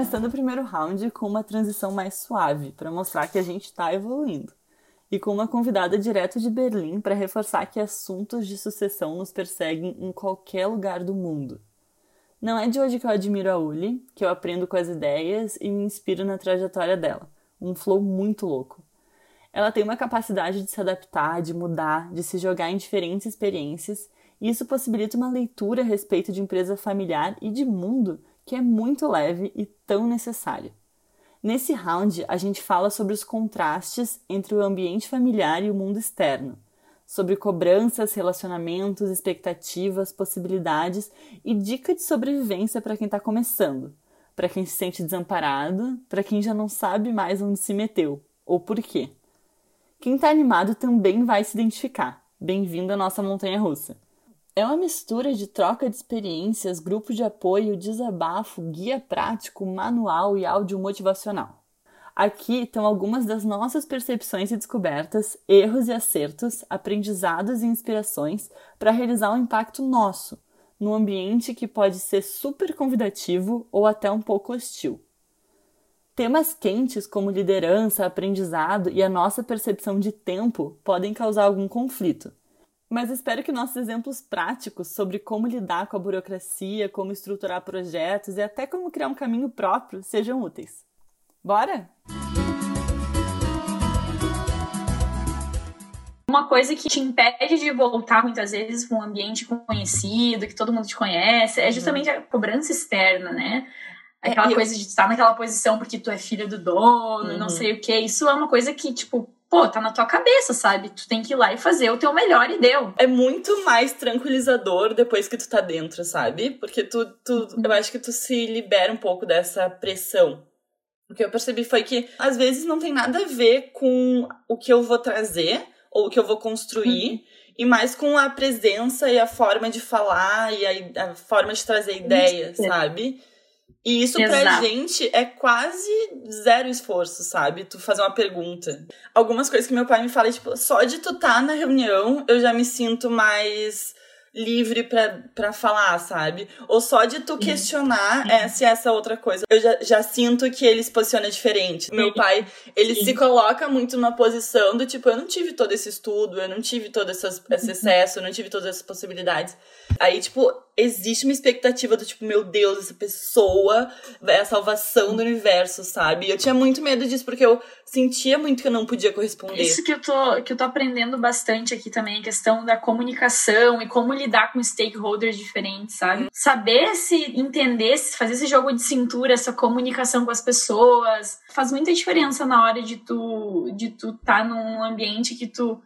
Começando o primeiro round com uma transição mais suave, para mostrar que a gente está evoluindo. E com uma convidada direto de Berlim para reforçar que assuntos de sucessão nos perseguem em qualquer lugar do mundo. Não é de hoje que eu admiro a Uli, que eu aprendo com as ideias e me inspiro na trajetória dela. Um flow muito louco. Ela tem uma capacidade de se adaptar, de mudar, de se jogar em diferentes experiências, e isso possibilita uma leitura a respeito de empresa familiar e de mundo que é muito leve e tão necessária. Nesse round, a gente fala sobre os contrastes entre o ambiente familiar e o mundo externo, sobre cobranças, relacionamentos, expectativas, possibilidades e dica de sobrevivência para quem está começando, para quem se sente desamparado, para quem já não sabe mais onde se meteu ou por quê. Quem está animado também vai se identificar. Bem-vindo à nossa montanha russa. É uma mistura de troca de experiências, grupo de apoio, desabafo, guia prático, manual e áudio motivacional. Aqui estão algumas das nossas percepções e descobertas, erros e acertos, aprendizados e inspirações para realizar um impacto nosso, num ambiente que pode ser super convidativo ou até um pouco hostil. Temas quentes como liderança, aprendizado e a nossa percepção de tempo podem causar algum conflito mas espero que nossos exemplos práticos sobre como lidar com a burocracia, como estruturar projetos e até como criar um caminho próprio sejam úteis. Bora? Uma coisa que te impede de voltar muitas vezes para um ambiente conhecido, que todo mundo te conhece, é uhum. justamente a cobrança externa, né? Aquela é, coisa de estar naquela posição porque tu é filho do dono, uhum. não sei o quê. Isso é uma coisa que, tipo, pô, tá na tua cabeça, sabe? Tu tem que ir lá e fazer o teu melhor e deu. É muito mais tranquilizador depois que tu tá dentro, sabe? Porque tu, tu eu acho que tu se libera um pouco dessa pressão. O que eu percebi foi que às vezes não tem nada a ver com o que eu vou trazer ou o que eu vou construir. Uhum. E mais com a presença e a forma de falar e a, a forma de trazer ideias, sabe? E isso Exato. pra gente é quase zero esforço, sabe? Tu fazer uma pergunta. Algumas coisas que meu pai me fala, tipo, só de tu estar tá na reunião, eu já me sinto mais livre para falar, sabe? Ou só de tu questionar Sim. essa e essa outra coisa. Eu já, já sinto que ele se posiciona diferente. Sim. Meu pai, ele Sim. se coloca muito numa posição do tipo, eu não tive todo esse estudo, eu não tive todo esse acesso, eu não tive todas essas possibilidades. Aí, tipo, existe uma expectativa do tipo, meu Deus, essa pessoa é a salvação do universo, sabe? Eu tinha muito medo disso, porque eu sentia muito que eu não podia corresponder. Isso que eu tô, que eu tô aprendendo bastante aqui também, a questão da comunicação e como lidar com stakeholders diferentes, sabe? Saber se entender, se fazer esse jogo de cintura, essa comunicação com as pessoas, faz muita diferença na hora de tu de tu tá num ambiente que tu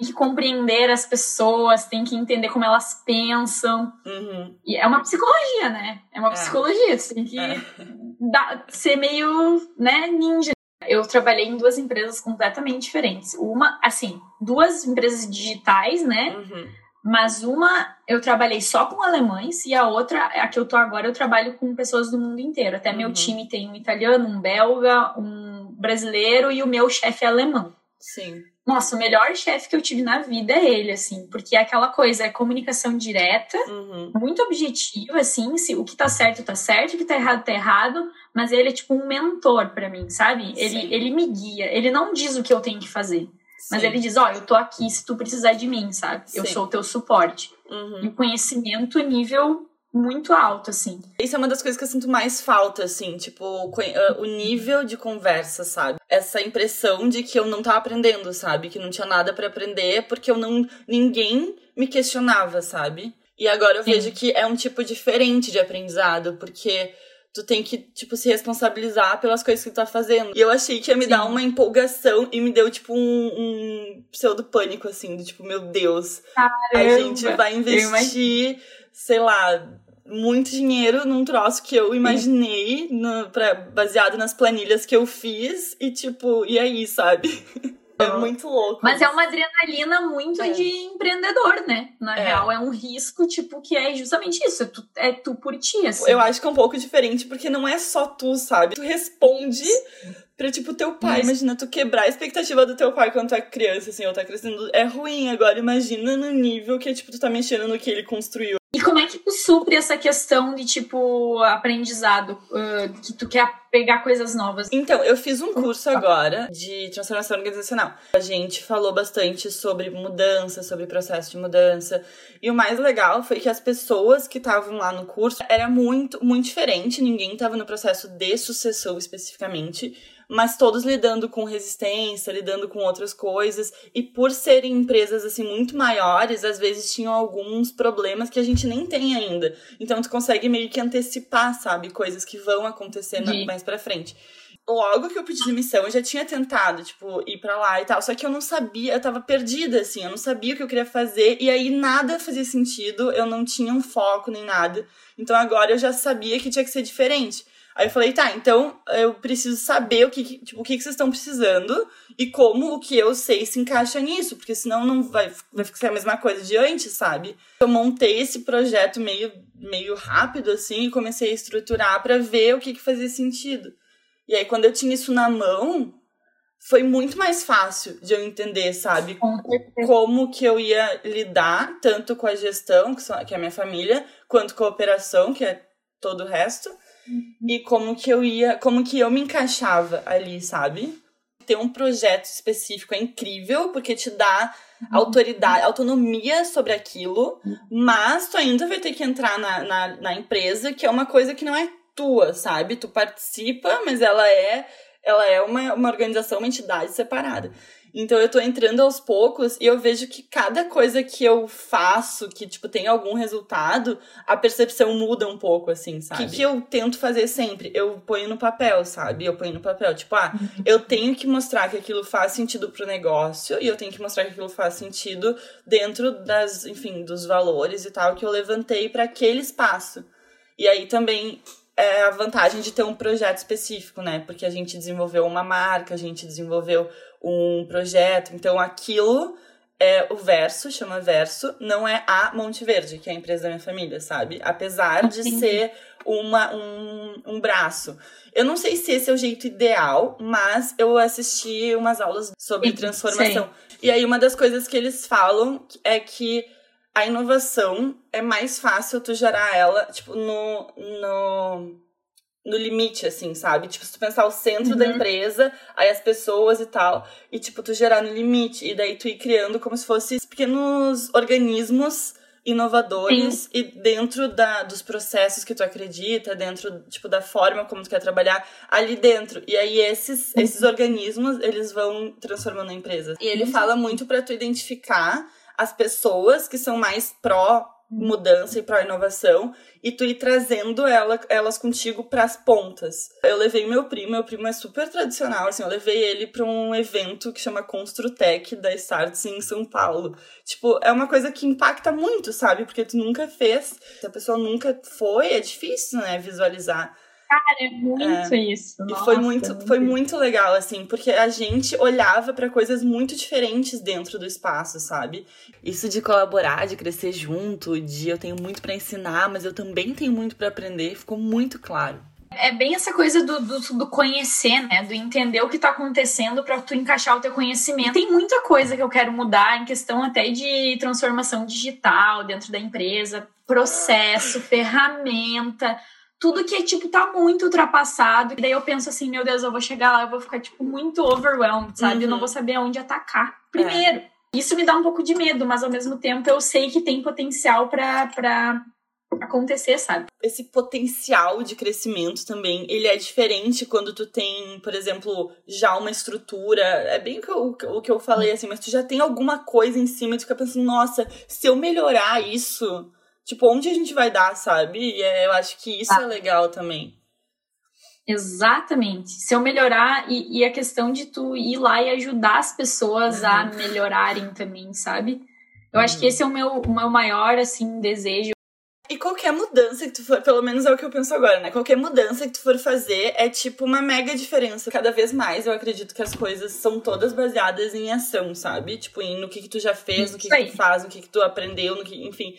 tem que compreender as pessoas, tem que entender como elas pensam. Uhum. E é uma psicologia, né? É uma é. psicologia. Você tem que é. dar, ser meio né, ninja. Eu trabalhei em duas empresas completamente diferentes. Uma, assim, duas empresas digitais, né? Uhum. Mas uma eu trabalhei só com alemães e a outra, a que eu tô agora, eu trabalho com pessoas do mundo inteiro. Até uhum. meu time tem um italiano, um belga, um brasileiro e o meu chefe é alemão. Sim nossa, o melhor chefe que eu tive na vida é ele, assim, porque é aquela coisa, é comunicação direta, uhum. muito objetiva, assim, se o que tá certo tá certo, o que tá errado tá errado, mas ele é tipo um mentor para mim, sabe? Ele, ele me guia, ele não diz o que eu tenho que fazer, Sim. mas ele diz, ó, oh, eu tô aqui se tu precisar de mim, sabe? Sim. Eu sou o teu suporte. Uhum. E o conhecimento nível muito alto, assim. Isso é uma das coisas que eu sinto mais falta, assim, tipo, o nível de conversa, sabe? Essa impressão de que eu não tava aprendendo, sabe? Que não tinha nada para aprender porque eu não. ninguém me questionava, sabe? E agora eu Sim. vejo que é um tipo diferente de aprendizado, porque tu tem que, tipo, se responsabilizar pelas coisas que tu tá fazendo. E eu achei que ia me Sim. dar uma empolgação e me deu, tipo, um, um pseudo pânico, assim, do tipo, meu Deus, Caramba. a gente vai investir sei lá, muito dinheiro num troço que eu imaginei, no, pra, baseado nas planilhas que eu fiz, e tipo, e aí, sabe? É muito louco. Mas é uma adrenalina muito é. de empreendedor, né? Na é. real, é um risco, tipo, que é justamente isso. É tu, é tu por ti, assim. Eu acho que é um pouco diferente, porque não é só tu, sabe? Tu responde pra, tipo, teu pai. Mas... Imagina tu quebrar a expectativa do teu pai quando tu é criança, assim, ou tá crescendo. É ruim. Agora, imagina no nível que, tipo, tu tá mexendo no que ele construiu. Que tu supre essa questão de, tipo, aprendizado? Uh, que tu quer pegar coisas novas? Então, eu fiz um curso agora de transformação organizacional. A gente falou bastante sobre mudança, sobre processo de mudança. E o mais legal foi que as pessoas que estavam lá no curso era muito, muito diferente. Ninguém estava no processo de sucessão especificamente mas todos lidando com resistência, lidando com outras coisas, e por serem empresas assim muito maiores, às vezes tinham alguns problemas que a gente nem tem ainda. Então tu consegue meio que antecipar, sabe, coisas que vão acontecer mais para frente logo que eu pedi demissão, eu já tinha tentado, tipo, ir para lá e tal. Só que eu não sabia, eu tava perdida, assim, eu não sabia o que eu queria fazer. E aí nada fazia sentido, eu não tinha um foco nem nada. Então agora eu já sabia que tinha que ser diferente. Aí eu falei, tá, então eu preciso saber o que, tipo, o que, que vocês estão precisando e como o que eu sei se encaixa nisso, porque senão não vai, vai ficar a mesma coisa de antes, sabe? Eu montei esse projeto meio, meio rápido, assim, e comecei a estruturar para ver o que, que fazia sentido. E aí, quando eu tinha isso na mão, foi muito mais fácil de eu entender, sabe? Como que eu ia lidar tanto com a gestão, que é a minha família, quanto com a operação, que é todo o resto e como que eu ia, como que eu me encaixava ali, sabe? Ter um projeto específico é incrível, porque te dá uhum. autoridade, autonomia sobre aquilo, mas tu ainda vai ter que entrar na, na, na empresa, que é uma coisa que não é tua, sabe? Tu participa, mas ela é ela é uma, uma organização, uma entidade separada. Então eu tô entrando aos poucos e eu vejo que cada coisa que eu faço, que, tipo, tem algum resultado, a percepção muda um pouco, assim, sabe? O que, que eu tento fazer sempre? Eu ponho no papel, sabe? Eu ponho no papel. Tipo, ah, eu tenho que mostrar que aquilo faz sentido pro negócio e eu tenho que mostrar que aquilo faz sentido dentro das, enfim, dos valores e tal que eu levantei para aquele espaço. E aí também é a vantagem de ter um projeto específico, né? Porque a gente desenvolveu uma marca, a gente desenvolveu um projeto, então aquilo é o Verso, chama Verso, não é a Monte Verde, que é a empresa da minha família, sabe? Apesar de ser uma, um, um braço. Eu não sei se esse é o jeito ideal, mas eu assisti umas aulas sobre transformação. Sim. E aí uma das coisas que eles falam é que a inovação é mais fácil tu gerar ela, tipo, no, no, no limite, assim, sabe? Tipo, se tu pensar o centro uhum. da empresa, aí as pessoas e tal, e, tipo, tu gerar no limite, e daí tu ir criando como se fossem pequenos organismos inovadores Sim. e dentro da, dos processos que tu acredita, dentro, tipo, da forma como tu quer trabalhar, ali dentro. E aí esses, esses organismos, eles vão transformando a empresa. E ele uhum. fala muito para tu identificar as pessoas que são mais pró mudança e pró inovação e tu ir trazendo ela, elas contigo para as pontas. Eu levei meu primo, meu primo é super tradicional, assim, eu levei ele para um evento que chama Construtec da Starts em São Paulo. Tipo, é uma coisa que impacta muito, sabe? Porque tu nunca fez, se a pessoa nunca foi, é difícil, né, visualizar. Cara, é muito é. isso. Nossa, e foi muito, muito, foi muito legal, assim, porque a gente olhava para coisas muito diferentes dentro do espaço, sabe? Isso de colaborar, de crescer junto, de eu tenho muito para ensinar, mas eu também tenho muito para aprender, ficou muito claro. É bem essa coisa do, do, do, conhecer, né? Do entender o que tá acontecendo para tu encaixar o teu conhecimento. Tem muita coisa que eu quero mudar em questão até de transformação digital dentro da empresa, processo, ferramenta tudo que, tipo, tá muito ultrapassado. E daí eu penso assim, meu Deus, eu vou chegar lá, eu vou ficar, tipo, muito overwhelmed, sabe? Uhum. Eu não uhum. vou saber aonde atacar primeiro. É. Isso me dá um pouco de medo, mas ao mesmo tempo eu sei que tem potencial para pra acontecer, sabe? Esse potencial de crescimento também, ele é diferente quando tu tem, por exemplo, já uma estrutura. É bem o que eu, o que eu falei, assim, mas tu já tem alguma coisa em cima e tu fica pensando, nossa, se eu melhorar isso Tipo, onde a gente vai dar, sabe? E é, eu acho que isso ah. é legal também. Exatamente. Se eu melhorar, e, e, a questão de tu ir lá e ajudar as pessoas uhum. a melhorarem também, sabe? Eu uhum. acho que uhum. esse é o meu, o meu maior, assim, desejo. E qualquer mudança que tu for, pelo menos é o que eu penso agora, né? Qualquer mudança que tu for fazer é tipo uma mega diferença. Cada vez mais eu acredito que as coisas são todas baseadas em ação, sabe? Tipo, em, no que, que tu já fez, no que, que tu faz, no que, que tu aprendeu, no que, enfim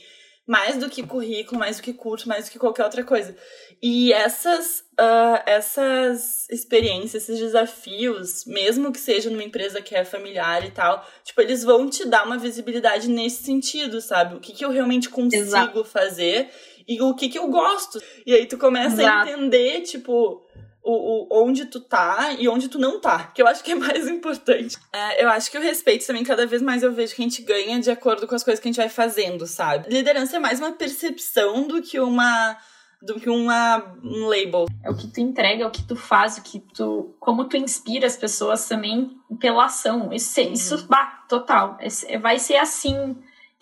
mais do que currículo, mais do que curso, mais do que qualquer outra coisa. E essas, uh, essas experiências, esses desafios, mesmo que seja numa empresa que é familiar e tal, tipo, eles vão te dar uma visibilidade nesse sentido, sabe? O que, que eu realmente consigo Exato. fazer e o que que eu gosto. E aí tu começa Exato. a entender, tipo, o, o, onde tu tá e onde tu não tá, que eu acho que é mais importante. É, eu acho que o respeito também, cada vez mais eu vejo que a gente ganha de acordo com as coisas que a gente vai fazendo, sabe? Liderança é mais uma percepção do que uma do que uma, um label. É o que tu entrega, é o que tu faz, o que tu. como tu inspira as pessoas também pela ação. Isso, uhum. isso bah, total. Vai ser assim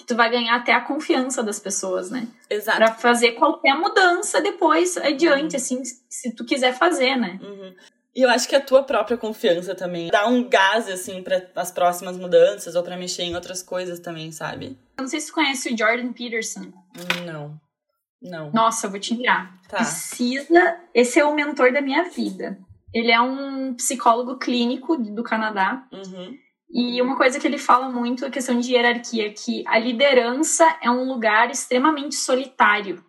tu vai ganhar até a confiança das pessoas, né? Exato. Pra fazer qualquer mudança depois adiante, uhum. assim, se tu quiser fazer, né? Uhum. E eu acho que a tua própria confiança também dá um gás, assim, para as próximas mudanças ou para mexer em outras coisas também, sabe? Eu não sei se tu conhece o Jordan Peterson. Não. Não. Nossa, eu vou te enviar. Tá. Precisa. Esse é o mentor da minha vida. Ele é um psicólogo clínico do Canadá. Uhum. E uma coisa que ele fala muito é a questão de hierarquia, que a liderança é um lugar extremamente solitário.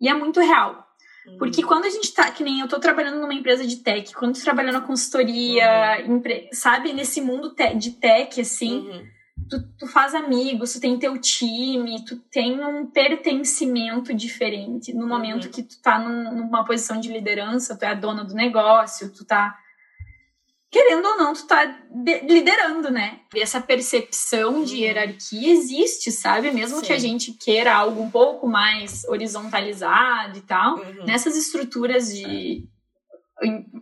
E é muito real. Uhum. Porque quando a gente tá, que nem eu tô trabalhando numa empresa de tech, quando tu trabalhando na consultoria, uhum. empre, sabe, nesse mundo te, de tech, assim, uhum tu, tu faz amigos, tu tem teu time, tu tem um pertencimento diferente no momento uhum. que tu tá num, numa posição de liderança, tu é a dona do negócio, tu tá querendo ou não, tu tá liderando, né? E essa percepção de hierarquia existe, sabe? Mesmo Sim. que a gente queira algo um pouco mais horizontalizado e tal, uhum. nessas estruturas de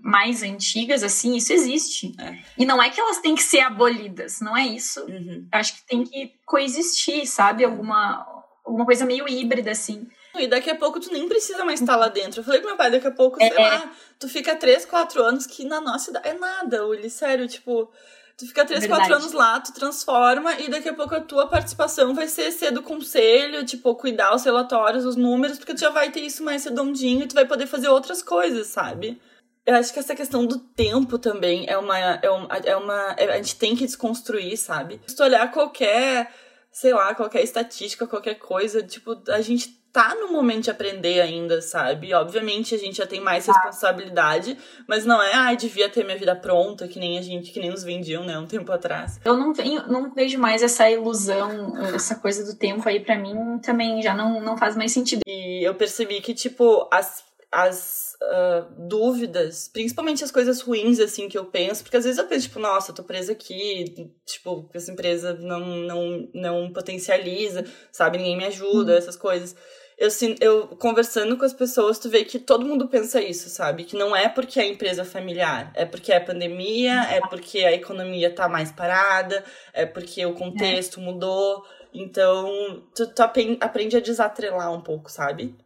mais antigas, assim, isso existe. É. E não é que elas têm que ser abolidas, não é isso. Uhum. Acho que tem que coexistir, sabe? Alguma, alguma coisa meio híbrida, assim. E daqui a pouco tu nem precisa mais estar lá dentro. Eu falei pro meu pai, daqui a pouco, é, sei lá, tu fica 3, 4 anos que na nossa idade é nada, Uli, sério, tipo... Tu fica 3, 4 anos lá, tu transforma e daqui a pouco a tua participação vai ser ser do conselho, tipo, cuidar os relatórios, os números, porque tu já vai ter isso mais redondinho e tu vai poder fazer outras coisas, sabe? Eu acho que essa questão do tempo também é uma. É uma, é uma é, a gente tem que desconstruir, sabe? Se tu olhar qualquer, sei lá, qualquer estatística, qualquer coisa, tipo, a gente tá no momento de aprender ainda, sabe? Obviamente a gente já tem mais responsabilidade, mas não é, ai, ah, devia ter minha vida pronta, que nem a gente, que nem nos vendiam, né, um tempo atrás. Eu não, venho, não vejo mais essa ilusão, essa coisa do tempo aí para mim também já não, não faz mais sentido. E eu percebi que, tipo, as, as uh, dúvidas, principalmente as coisas ruins, assim, que eu penso, porque às vezes eu penso, tipo, nossa, eu tô presa aqui, tipo, essa empresa não, não, não potencializa, sabe, ninguém me ajuda, uhum. essas coisas. Eu, eu conversando com as pessoas, tu vê que todo mundo pensa isso, sabe? Que não é porque é empresa familiar, é porque é pandemia, é porque a economia tá mais parada, é porque o contexto é. mudou. Então, tu, tu aprende a desatrelar um pouco, sabe?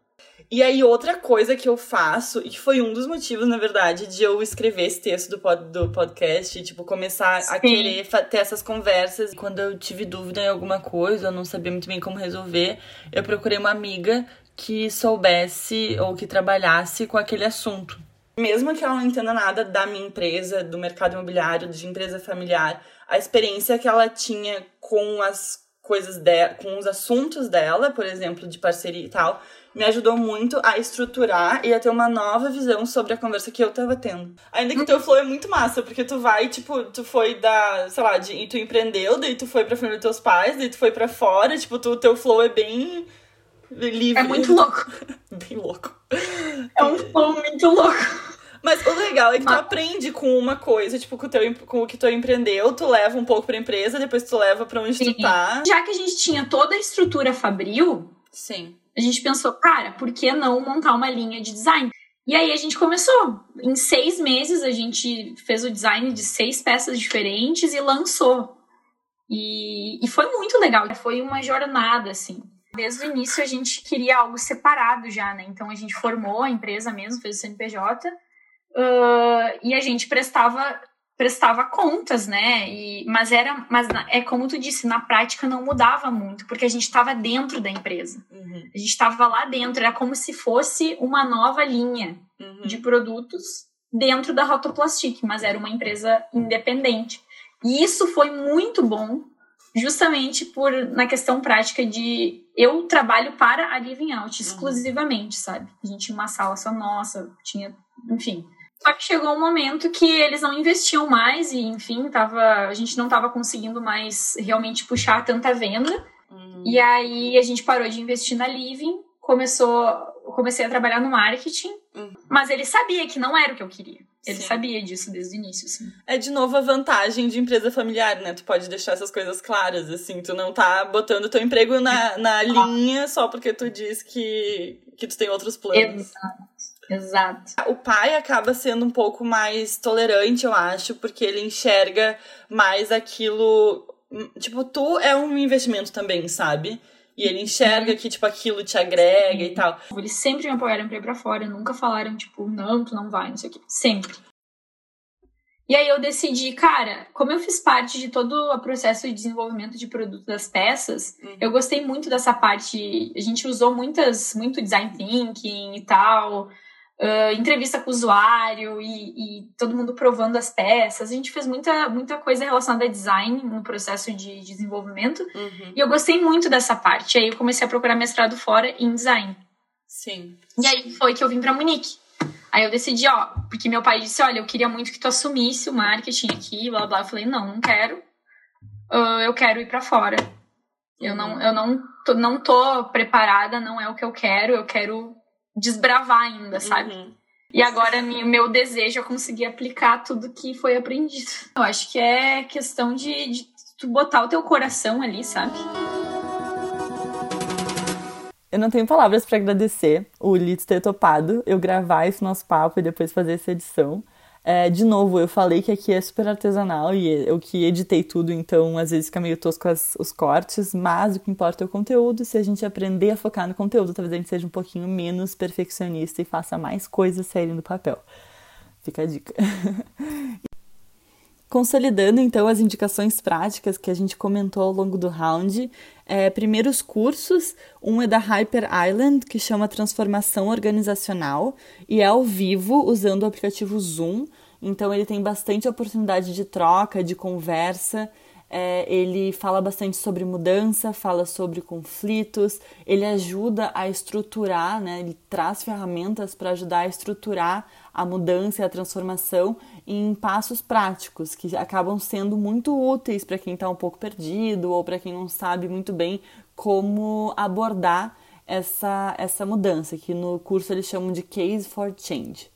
E aí, outra coisa que eu faço, e que foi um dos motivos, na verdade, de eu escrever esse texto do, pod, do podcast, tipo, começar Sim. a querer ter essas conversas. Quando eu tive dúvida em alguma coisa, eu não sabia muito bem como resolver, eu procurei uma amiga que soubesse ou que trabalhasse com aquele assunto. Mesmo que ela não entenda nada da minha empresa, do mercado imobiliário, de empresa familiar, a experiência que ela tinha com as coisas dela, com os assuntos dela, por exemplo, de parceria e tal, me ajudou muito a estruturar e a ter uma nova visão sobre a conversa que eu tava tendo. Ainda que o teu flow é muito massa, porque tu vai, tipo, tu foi da, sei lá, de, tu empreendeu, daí tu foi pra família dos teus pais, daí tu foi pra fora, tipo, o teu flow é bem livre. É muito louco. bem louco. É um flow muito louco. Mas o legal é que tu aprende com uma coisa, tipo, com o, teu, com o que tu empreendeu, tu leva um pouco pra empresa, depois tu leva pra onde Sim. tu tá. Já que a gente tinha toda a estrutura fabril, Sim a gente pensou, cara, por que não montar uma linha de design? E aí a gente começou. Em seis meses a gente fez o design de seis peças diferentes e lançou. E, e foi muito legal. Foi uma jornada, assim. Desde o início a gente queria algo separado já, né? Então a gente formou a empresa mesmo, fez o CNPJ. Uh, e a gente prestava prestava contas, né? E, mas era, mas é como tu disse, na prática não mudava muito, porque a gente estava dentro da empresa. Uhum. A gente estava lá dentro, era como se fosse uma nova linha uhum. de produtos dentro da Rotoplastic, mas era uma empresa independente. E isso foi muito bom, justamente por na questão prática de eu trabalho para a Living Out uhum. exclusivamente, uhum. sabe? A gente tinha uma sala só nossa, tinha, enfim, só que chegou um momento que eles não investiam mais e, enfim, tava, a gente não estava conseguindo mais realmente puxar tanta venda. Uhum. E aí a gente parou de investir na Living começou, comecei a trabalhar no marketing, Uhum. mas ele sabia que não era o que eu queria. Ele Sim. sabia disso desde o início, assim. É de novo a vantagem de empresa familiar, né? Tu pode deixar essas coisas claras, assim. Tu não tá botando teu emprego na, na linha só porque tu diz que, que tu tem outros planos. Exato. Exato. O pai acaba sendo um pouco mais tolerante, eu acho, porque ele enxerga mais aquilo. Tipo, tu é um investimento também, sabe? E ele enxerga que, tipo, aquilo te agrega e tal. Eles sempre me apoiaram pra ir pra fora, nunca falaram, tipo, não, tu não vai, não sei o quê. Sempre. E aí eu decidi, cara, como eu fiz parte de todo o processo de desenvolvimento de produto das peças, Uhum. eu gostei muito dessa parte. A gente usou muitas, muito design thinking e tal, ah, entrevista com o usuário e, e todo mundo provando as peças. A gente fez muita, muita coisa relacionada a design no processo de desenvolvimento. Uhum. E eu gostei muito dessa parte. Aí eu comecei a procurar mestrado fora em design. Sim. E aí foi que eu vim pra Munique. Aí eu decidi, ó, porque meu pai disse, olha, eu queria muito que tu assumisse o marketing aqui, blá blá. Eu falei, não, não quero. Ah, eu quero ir pra fora. Eu não, eu não, tô, não tô preparada, não é o que eu quero, eu quero desbravar ainda, sabe? Uhum. E agora meu desejo é conseguir aplicar tudo que foi aprendido. Eu acho que é questão de, de tu botar o teu coração ali, sabe? Eu não tenho palavras para agradecer o Litz ter topado eu gravar esse nosso papo e depois fazer essa edição. É, de novo, eu falei que aqui é super artesanal e eu que editei tudo, então às vezes fica meio tosco as- os cortes, mas o que importa é o conteúdo. Se a gente aprender a focar no conteúdo, talvez a gente seja um pouquinho menos perfeccionista e faça mais coisas saírem do papel. Fica a dica. Consolidando então as indicações práticas que a gente comentou ao longo do round, é, primeiros cursos, um é da Hyper Island, que chama Transformação Organizacional, e é ao vivo, usando o aplicativo Zoom, então ele tem bastante oportunidade de troca, de conversa, é, ele fala bastante sobre mudança, fala sobre conflitos, ele ajuda a estruturar, né, ele traz ferramentas para ajudar a estruturar a mudança e a transformação em passos práticos que acabam sendo muito úteis para quem está um pouco perdido ou para quem não sabe muito bem como abordar essa, essa mudança, que no curso eles chamam de Case for Change.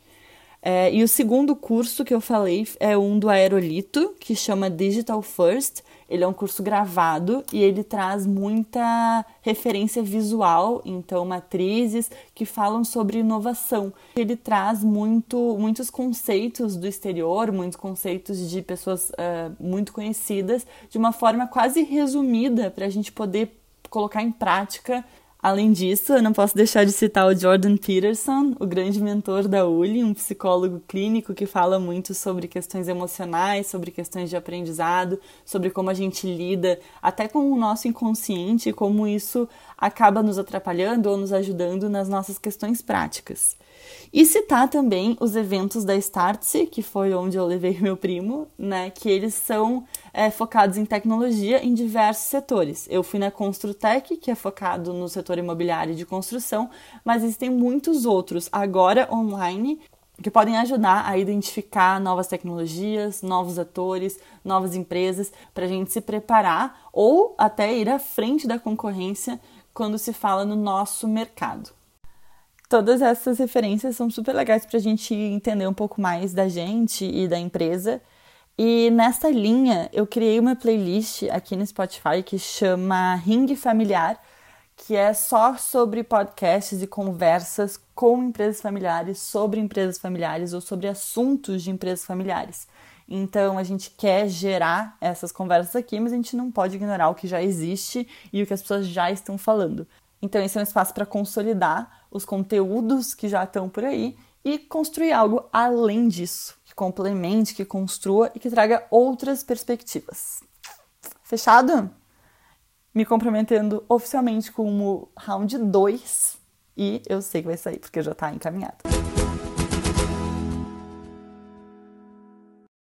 É, e o segundo curso que eu falei é um do Aerolito, que chama Digital First. Ele é um curso gravado e ele traz muita referência visual, então matrizes que falam sobre inovação. Ele traz muito, muitos conceitos do exterior, muitos conceitos de pessoas uh, muito conhecidas, de uma forma quase resumida para a gente poder colocar em prática Além disso, eu não posso deixar de citar o Jordan Peterson, o grande mentor da ULI, um psicólogo clínico que fala muito sobre questões emocionais, sobre questões de aprendizado, sobre como a gente lida até com o nosso inconsciente e como isso acaba nos atrapalhando ou nos ajudando nas nossas questões práticas. E citar também os eventos da Startse, que foi onde eu levei meu primo, né? Que eles são é, focados em tecnologia em diversos setores. Eu fui na Construtec, que é focado no setor imobiliário de construção, mas existem muitos outros agora online que podem ajudar a identificar novas tecnologias, novos atores, novas empresas, para a gente se preparar ou até ir à frente da concorrência quando se fala no nosso mercado. Todas essas referências são super legais para a gente entender um pouco mais da gente e da empresa. E nessa linha, eu criei uma playlist aqui no Spotify que chama Ring Familiar, que é só sobre podcasts e conversas com empresas familiares, sobre empresas familiares ou sobre assuntos de empresas familiares. Então a gente quer gerar essas conversas aqui, mas a gente não pode ignorar o que já existe e o que as pessoas já estão falando. Então esse é um espaço para consolidar os conteúdos que já estão por aí e construir algo além disso, complemente, que construa e que traga outras perspectivas. Fechado? Me comprometendo oficialmente com o round 2 e eu sei que vai sair porque já está encaminhado.